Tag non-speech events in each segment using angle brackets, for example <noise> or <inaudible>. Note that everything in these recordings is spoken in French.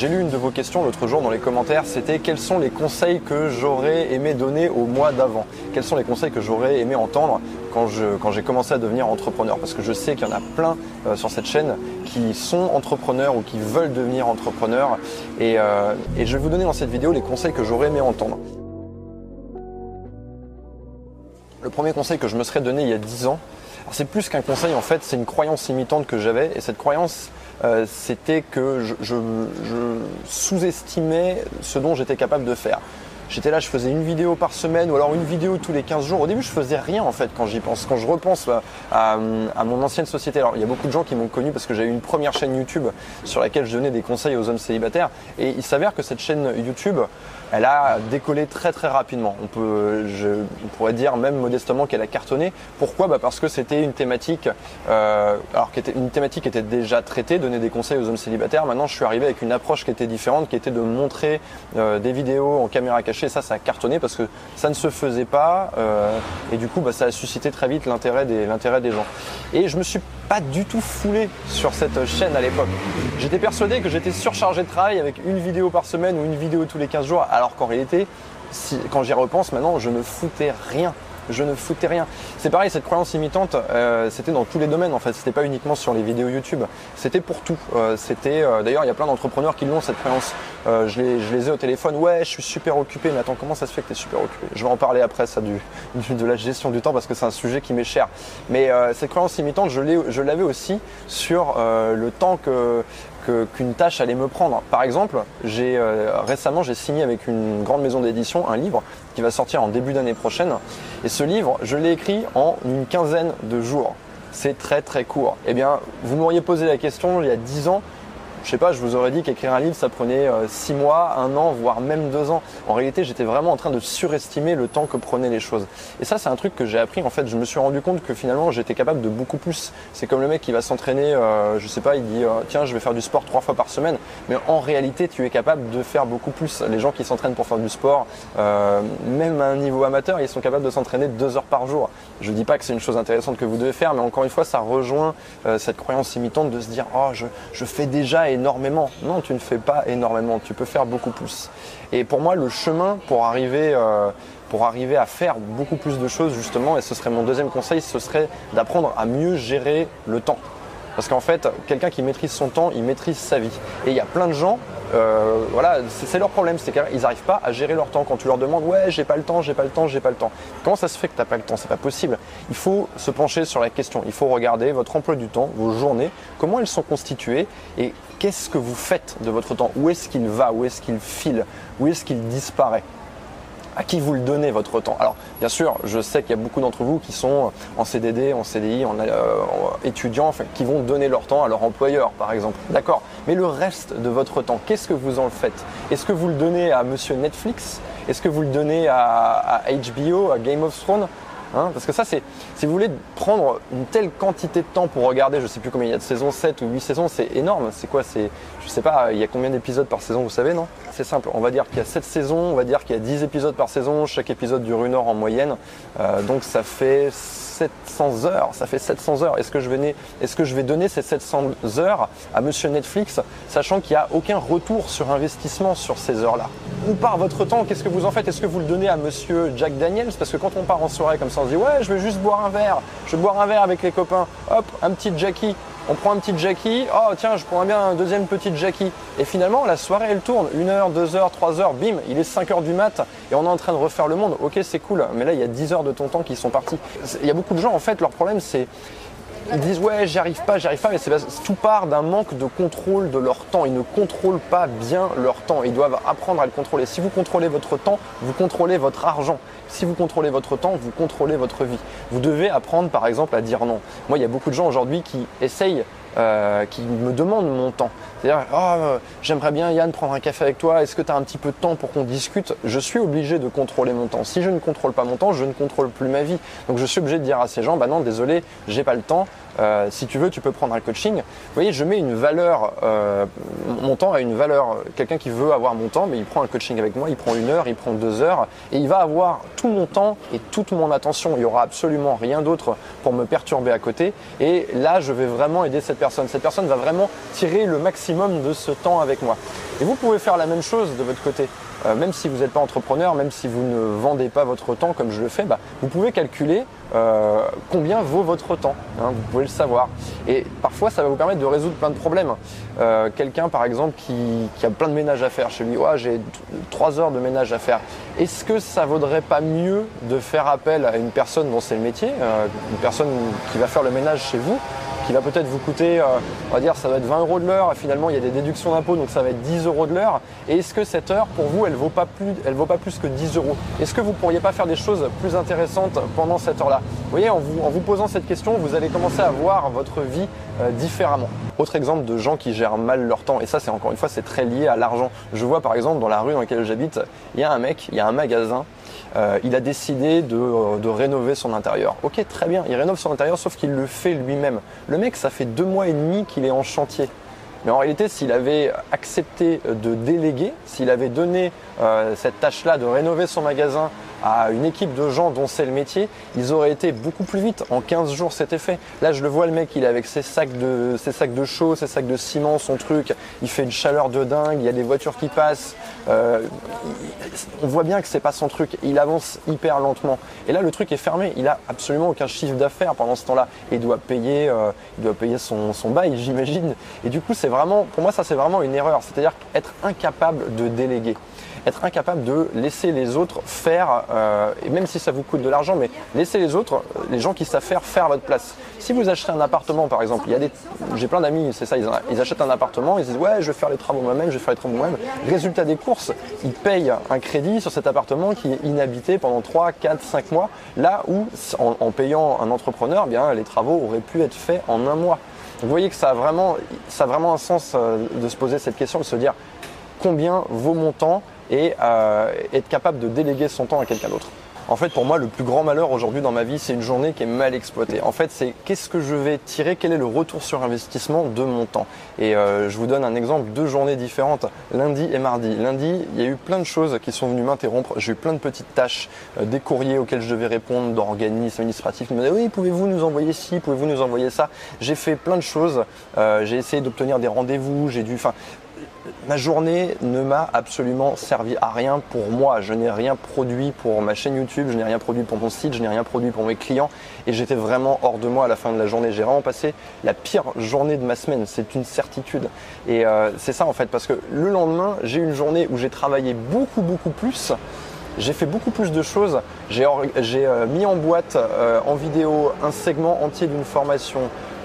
J'ai lu une de vos questions l'autre jour dans les commentaires, c'était quels sont les conseils que j'aurais aimé donner au mois d'avant? Quels sont les conseils que j'aurais aimé entendre quand, quand j'ai commencé à devenir entrepreneur? Parce que je sais qu'il y en a plein euh, sur cette chaîne qui sont entrepreneurs ou qui veulent devenir entrepreneurs. Et, euh, et je vais vous donner dans cette vidéo les conseils que j'aurais aimé entendre. Le premier conseil que je me serais donné il y a 10 ans, c'est plus qu'un conseil en fait, c'est une croyance limitante que j'avais et cette croyance euh, c'était que je, sous-estimais ce dont j'étais capable de faire. J'étais là, je faisais une vidéo par semaine ou alors une vidéo tous les 15 jours. Au début, je faisais rien en fait quand j'y pense. Quand je repense à, mon ancienne société, alors il y a beaucoup de gens qui m'ont connu parce que eu une première chaîne YouTube sur laquelle je donnais des conseils aux hommes célibataires. Et il s'avère que cette chaîne YouTube, elle a décollé très très rapidement. On, pourrait dire même modestement qu'elle a cartonné. Pourquoi? Bah Parce que c'était une thématique, euh, alors qui était thématique était déjà traitée, donner des conseils aux hommes célibataires. Maintenant, je suis arrivé avec une approche qui était différente, qui était de montrer euh, des vidéos en caméra cachée. Ça, ça a cartonné parce que ça ne se faisait pas, euh, et du coup, bah, ça a suscité très vite l'intérêt des, des gens. Et je me suis pas du tout foulé sur cette chaîne à l'époque. J'étais persuadé que j'étais surchargé de travail avec une vidéo par semaine ou une vidéo tous les 15 jours, alors qu'en réalité, quand j'y repense maintenant, je ne foutais rien je ne foutais rien. C'est pareil, cette croyance imitante, euh, c'était dans tous les domaines en fait. C'était pas uniquement sur les vidéos YouTube. C'était pour tout. Euh, c'était euh, d'ailleurs, il y a plein d'entrepreneurs qui l'ont cette croyance. Je les, je, les, ai au téléphone. Ouais, je suis super occupé. Mais attends, comment ça se fait que tu es super occupé? Je vais en parler après ça <laughs> du, de la gestion du temps parce que c'est un sujet qui m'est cher. Mais cette croyance imitante, je l'avais aussi sur le temps que qu'une tâche allait me prendre. Par exemple, j'ai récemment j'ai signé avec une grande maison d'édition un livre qui va sortir en début d'année prochaine. Et ce livre, je l'ai écrit en une quinzaine de jours. C'est très très court. Eh bien, vous m'auriez posé la question il y a dix ans, je sais pas, je vous aurais dit qu'écrire un livre, ça prenait 6 euh, mois, un an, voire même 2 ans. En réalité, j'étais vraiment en train de surestimer le temps que prenaient les choses. Et ça, c'est un truc que j'ai appris. En fait, je me suis rendu compte que finalement, j'étais capable de beaucoup plus. C'est comme le mec qui va s'entraîner, euh, je sais pas, il dit, euh, tiens, je vais faire du sport trois fois par semaine. Mais en réalité, tu es capable de faire beaucoup plus. Les gens qui s'entraînent pour faire du sport, même à un niveau amateur, ils sont capables de s'entraîner 2 heures par jour. Je dis pas que c'est une chose intéressante que vous devez faire, mais encore une fois, ça rejoint cette croyance imitante de se dire, oh, je fais déjà énormément. Non, tu ne fais pas énormément, tu peux faire beaucoup plus. Et pour moi, le chemin pour arriver, euh, pour arriver à faire beaucoup plus de choses, justement, et ce serait mon deuxième conseil, ce serait d'apprendre à mieux gérer le temps. Parce qu'en fait, quelqu'un qui maîtrise son temps, il maîtrise sa vie. Et il y a plein de gens, euh, voilà, c'est leur problème, c'est qu'ils n'arrivent pas à gérer leur temps. Quand tu leur demandes, ouais, j'ai pas le temps, j'ai pas le temps, j'ai pas le temps. Comment ça se fait que tu n'as pas le temps? C'est pas possible. Il faut se pencher sur la question. Il faut regarder votre emploi du temps, vos journées, comment elles sont constituées et qu'est-ce que vous faites de votre temps? Où est-ce qu'il va? Où est-ce qu'il file? Où est-ce qu'il disparaît? À qui vous le donnez votre temps Alors bien sûr, je sais qu'il y a beaucoup d'entre vous qui sont en CDD, en CDI, en, euh, étudiants, qui vont donner leur temps à leur employeur par exemple. D'accord. Mais le reste de votre temps, qu'est-ce que vous en faites? Est-ce que vous le donnez à monsieur Netflix? Est-ce que vous le donnez à HBO, à Game of Thrones? Hein, parce que ça, c'est, si vous voulez prendre une telle quantité de temps pour regarder, je sais plus combien il y a de saisons, 7 ou 8 saisons, c'est énorme. C'est quoi C'est, je sais pas, il y a combien d'épisodes par saison, vous savez, non? C'est simple. On va dire qu'il y a 7 saisons, on va dire qu'il y a 10 épisodes par saison, chaque épisode dure une heure en moyenne. Euh, donc ça fait 700 heures, ça fait 700 heures. Est-ce que je vais, donner ces 700 heures à monsieur Netflix, sachant qu'il n'y a aucun retour sur investissement sur ces heures-là? Ou par votre temps, qu'est-ce que vous en faites? Est-ce que vous le donnez à monsieur Jack Daniels? Parce que quand on part en soirée comme ça, on se dit ouais, je vais juste boire un verre, je vais boire un verre avec les copains. Hop, un petit Jackie on prend un petit Jackie, oh tiens, je prends bien un deuxième petit Jackie. Et finalement, la soirée, elle tourne. Une heure, deux heures, trois heures, bim, il est 5 heures du mat et on est en train de refaire le monde. Ok, c'est cool, mais là, il y a 10 heures de ton temps qui sont partis. Il y a beaucoup de gens, en fait, leur problème, c'est ils disent ouais j'y arrive pas, j'y arrive pas, mais c'est tout part d'un manque de contrôle de leur temps. Ils ne contrôlent pas bien leur temps. Ils doivent apprendre à le contrôler. Si vous contrôlez votre temps, vous contrôlez votre argent. Si vous contrôlez votre temps, vous contrôlez votre vie. Vous devez apprendre par exemple à dire non. Moi il y a beaucoup de gens aujourd'hui qui essayent euh, qui me demandent mon temps. C'est-à-dire, oh, j'aimerais bien Yann prendre un café avec toi, est-ce que tu as un petit peu de temps pour qu'on discute? Je suis obligé de contrôler mon temps. Si je ne contrôle pas mon temps, je ne contrôle plus ma vie. Donc je suis obligé de dire à ces gens, bah non, désolé, j'ai pas le temps, euh, si tu veux, tu peux prendre un coaching. Vous voyez, je mets une valeur, euh, mon temps a une valeur. Quelqu'un qui veut avoir mon temps, mais il prend un coaching avec moi, il prend une heure, il prend deux heures, et il va avoir tout mon temps et toute mon attention. Il y aura absolument rien d'autre pour me perturber à côté. Et là, je vais vraiment aider cette Cette personne va vraiment tirer le maximum de ce temps avec moi. Et vous pouvez faire la même chose de votre côté. Euh, même si vous n'êtes pas entrepreneur, même si vous ne vendez pas votre temps comme je le fais, bah, vous pouvez calculer euh, combien vaut votre temps. Hein, vous pouvez le savoir. Et parfois, ça va vous permettre de résoudre plein de problèmes. Euh, quelqu'un, par exemple, qui, a plein de ménage à faire chez lui, ouais, j'ai trois heures de ménage à faire. Est-ce que ça vaudrait pas mieux de faire appel à une personne dont c'est le métier, une personne qui va faire le ménage chez vous, qui va peut-être vous coûter, euh, on va dire, ça va être 20 euros de l'heure. Finalement, il y a des déductions d'impôts, donc ça va être 10 euros de l'heure. Et est-ce que cette heure, pour vous, elle vaut pas plus, elle vaut pas plus que 10 euros? Est-ce que vous pourriez pas faire des choses plus intéressantes pendant cette heure-là? Vous voyez, en vous, en vous posant cette question, vous allez commencer à voir votre vie euh, différemment. Autre exemple de gens qui gèrent mal leur temps, et ça, c'est encore une fois, c'est très lié à l'argent. Je vois par exemple dans la rue dans laquelle j'habite, il y a un mec, il y a un magasin euh, il a décidé de, de, rénover son intérieur. Ok, très bien, il rénove son intérieur, sauf qu'il le fait lui-même. Le mec, ça fait deux mois et demi qu'il est en chantier. Mais en réalité, s'il avait accepté de déléguer, s'il avait donné euh, cette tâche-là de rénover son magasin à une équipe de gens dont c'est le métier, ils auraient été beaucoup plus vite. En 15 jours, c'était fait. Là, je le vois, le mec, il est avec ses sacs de, ses sacs de chaux, ses sacs de ciment, son truc. Il fait une chaleur de dingue. Il y a des voitures qui passent. Euh, on voit bien que c'est pas son truc. Il avance hyper lentement. Et là, le truc est fermé. Il a absolument aucun chiffre d'affaires pendant ce temps-là. Et il doit payer, euh, il doit payer son, son bail, <laughs> j'imagine. Et du coup, c'est vraiment, pour moi, ça, c'est vraiment une erreur. C'est-à-dire être incapable de déléguer être incapable de laisser les autres faire, euh, et même si ça vous coûte de l'argent, mais laisser les autres, les gens qui savent faire, faire votre place. Si vous achetez un appartement, par exemple, il y a des, j'ai plein d'amis, c'est ça, ils, achètent un appartement, ils disent ouais, je vais faire les travaux moi-même, je vais faire les travaux moi-même. Résultat des courses, ils payent un crédit sur cet appartement qui est inhabité pendant 3, 4, 5 mois, là où en, payant un entrepreneur, eh bien les travaux auraient pu être faits en un mois. Vous voyez que ça a vraiment, ça a vraiment un sens euh, de se poser cette question, de se dire combien vaut mon temps et euh, être capable de déléguer son temps à quelqu'un d'autre. En fait, pour moi, le plus grand malheur aujourd'hui dans ma vie, c'est une journée qui est mal exploitée. En fait, c'est qu'est-ce que je vais tirer, quel est le retour sur investissement de mon temps. Et euh, je vous donne un exemple, deux journées différentes, lundi et mardi. Lundi, il y a eu plein de choses qui sont venues m'interrompre. J'ai eu plein de petites tâches, euh, des courriers auxquels je devais répondre, d'organismes administratifs qui me disaient oui, pouvez-vous nous envoyer ci, pouvez-vous nous envoyer ça? J'ai fait plein de choses. j'ai essayé d'obtenir des rendez-vous. J'ai dû, ma journée ne m'a absolument servi à rien pour moi. Je n'ai rien produit pour ma chaîne YouTube, je n'ai rien produit pour mon site, je n'ai rien produit pour mes clients et j'étais vraiment hors de moi à la fin de la journée. J'ai vraiment passé la pire journée de ma semaine, c'est une certitude. Et euh, c'est ça en fait, parce que le lendemain, j'ai une journée où j'ai travaillé beaucoup beaucoup plus. J'ai fait beaucoup plus de choses. J'ai euh, mis en boîte euh, en vidéo un segment entier d'une formation.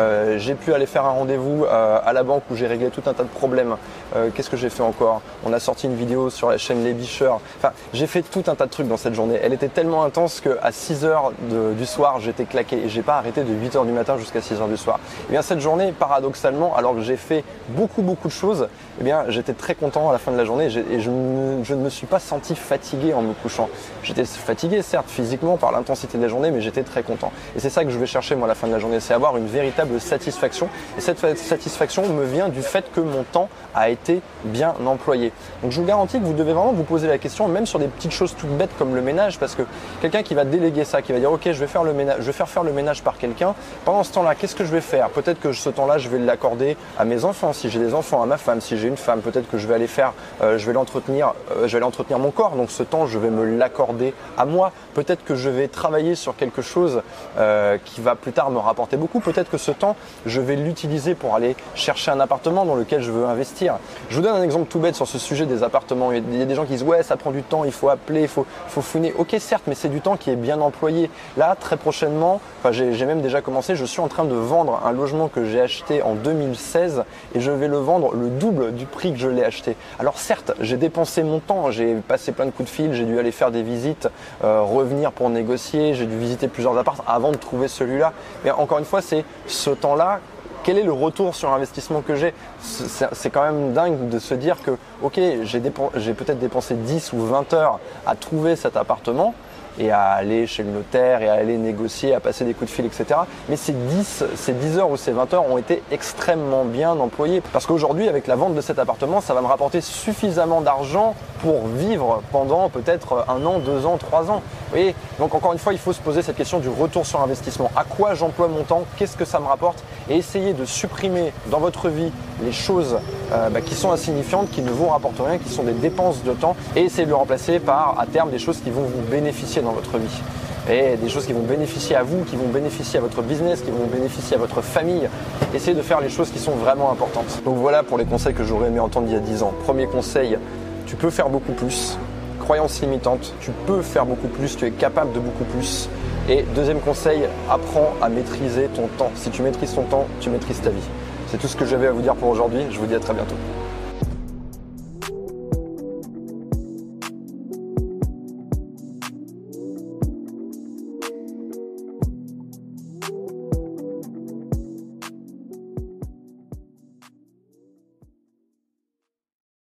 Euh, j'ai pu aller faire un rendez-vous euh, à la banque où j'ai réglé tout un tas de problèmes. Euh, qu'est-ce que j'ai fait encore? On a sorti une vidéo sur la chaîne Les Bicheurs. Enfin, j'ai fait tout un tas de trucs dans cette journée. Elle était tellement intense qu'à 6 h du soir, j'étais claqué et j'ai pas arrêté de 8 h du matin jusqu'à 6 h du soir. Et eh bien cette journée, paradoxalement, alors que j'ai fait beaucoup beaucoup de choses, eh bien j'étais très content à la fin de la journée et je, ne me suis pas senti fatigué en me couchant. J'étais fatigué certes physiquement par l'intensité de la journée, mais j'étais très content. Et c'est ça que je vais chercher moi à la fin de la journée, c'est avoir une véritable satisfaction. Et cette satisfaction me vient du fait que mon temps a été bien employé. Donc je vous garantis que vous devez vraiment vous poser la question, même sur des petites choses toutes bêtes comme le ménage, parce que quelqu'un qui va déléguer ça, qui va dire ok je vais faire le ménage, je vais faire faire le ménage par quelqu'un, pendant ce temps-là, qu'est-ce que je vais faire? Peut-être que ce temps-là, je vais l'accorder à mes enfants, si j'ai des enfants, à ma femme, si j'ai une femme, peut-être que je vais aller faire, euh, je vais l'entretenir, euh, je vais aller entretenir mon corps, donc ce temps, je vais me l'accorder à moi. Peut-être que je vais travailler sur quelque chose euh, qui va plus tard me rapporter beaucoup. Peut-être que temps, je vais l'utiliser pour aller chercher un appartement dans lequel je veux investir. Je vous donne un exemple tout bête sur ce sujet des appartements. Il y a des gens qui disent ouais, ça prend du temps, il faut appeler, il faut, faut fouiner. Ok, certes, mais c'est du temps qui est bien employé. Là, très prochainement, enfin, j'ai même déjà commencé, je suis en train de vendre un logement que j'ai acheté en 2016 et je vais le vendre le double du prix que je l'ai acheté. Alors certes, j'ai dépensé mon temps, j'ai passé plein de coups de fil, j'ai dû aller faire des visites, euh, revenir pour négocier, j'ai dû visiter plusieurs appartements avant de trouver celui-là. Mais encore une fois, c'est ce temps-là quel est le retour sur investissement que j'ai C'est quand même dingue de se dire que, ok, j'ai peut-être dépensé 10 ou 20 heures à trouver cet appartement et à aller chez le notaire et à aller négocier, à passer des coups de fil, etc. Mais ces 10, ces 10 heures ou ces 20 heures ont été extrêmement bien employées. Parce qu'aujourd'hui, avec la vente de cet appartement, ça va me rapporter suffisamment d'argent pour vivre pendant peut-être un an, deux ans, trois ans. Vous voyez Donc encore une fois, il faut se poser cette question du retour sur investissement. À quoi j'emploie mon temps? Qu'est-ce que ça me rapporte? Et essayer de supprimer dans votre vie les choses euh, bah, qui sont insignifiantes, qui ne vous rapportent rien, qui sont des dépenses de temps, et essayer de le remplacer par à terme des choses qui vont vous bénéficier dans votre vie et des choses qui vont bénéficier à vous, qui vont bénéficier à votre business, qui vont bénéficier à votre famille. Essayez de faire les choses qui sont vraiment importantes. Donc voilà pour les conseils que j'aurais aimé entendre il y a 10 ans. Premier conseil, tu peux faire beaucoup plus. Croyance limitante, tu peux faire beaucoup plus, tu es capable de beaucoup plus. Et deuxième conseil, apprends à maîtriser ton temps. Si tu maîtrises ton temps, tu maîtrises ta vie. C'est tout ce que j'avais à vous dire pour aujourd'hui. Je vous dis à très bientôt.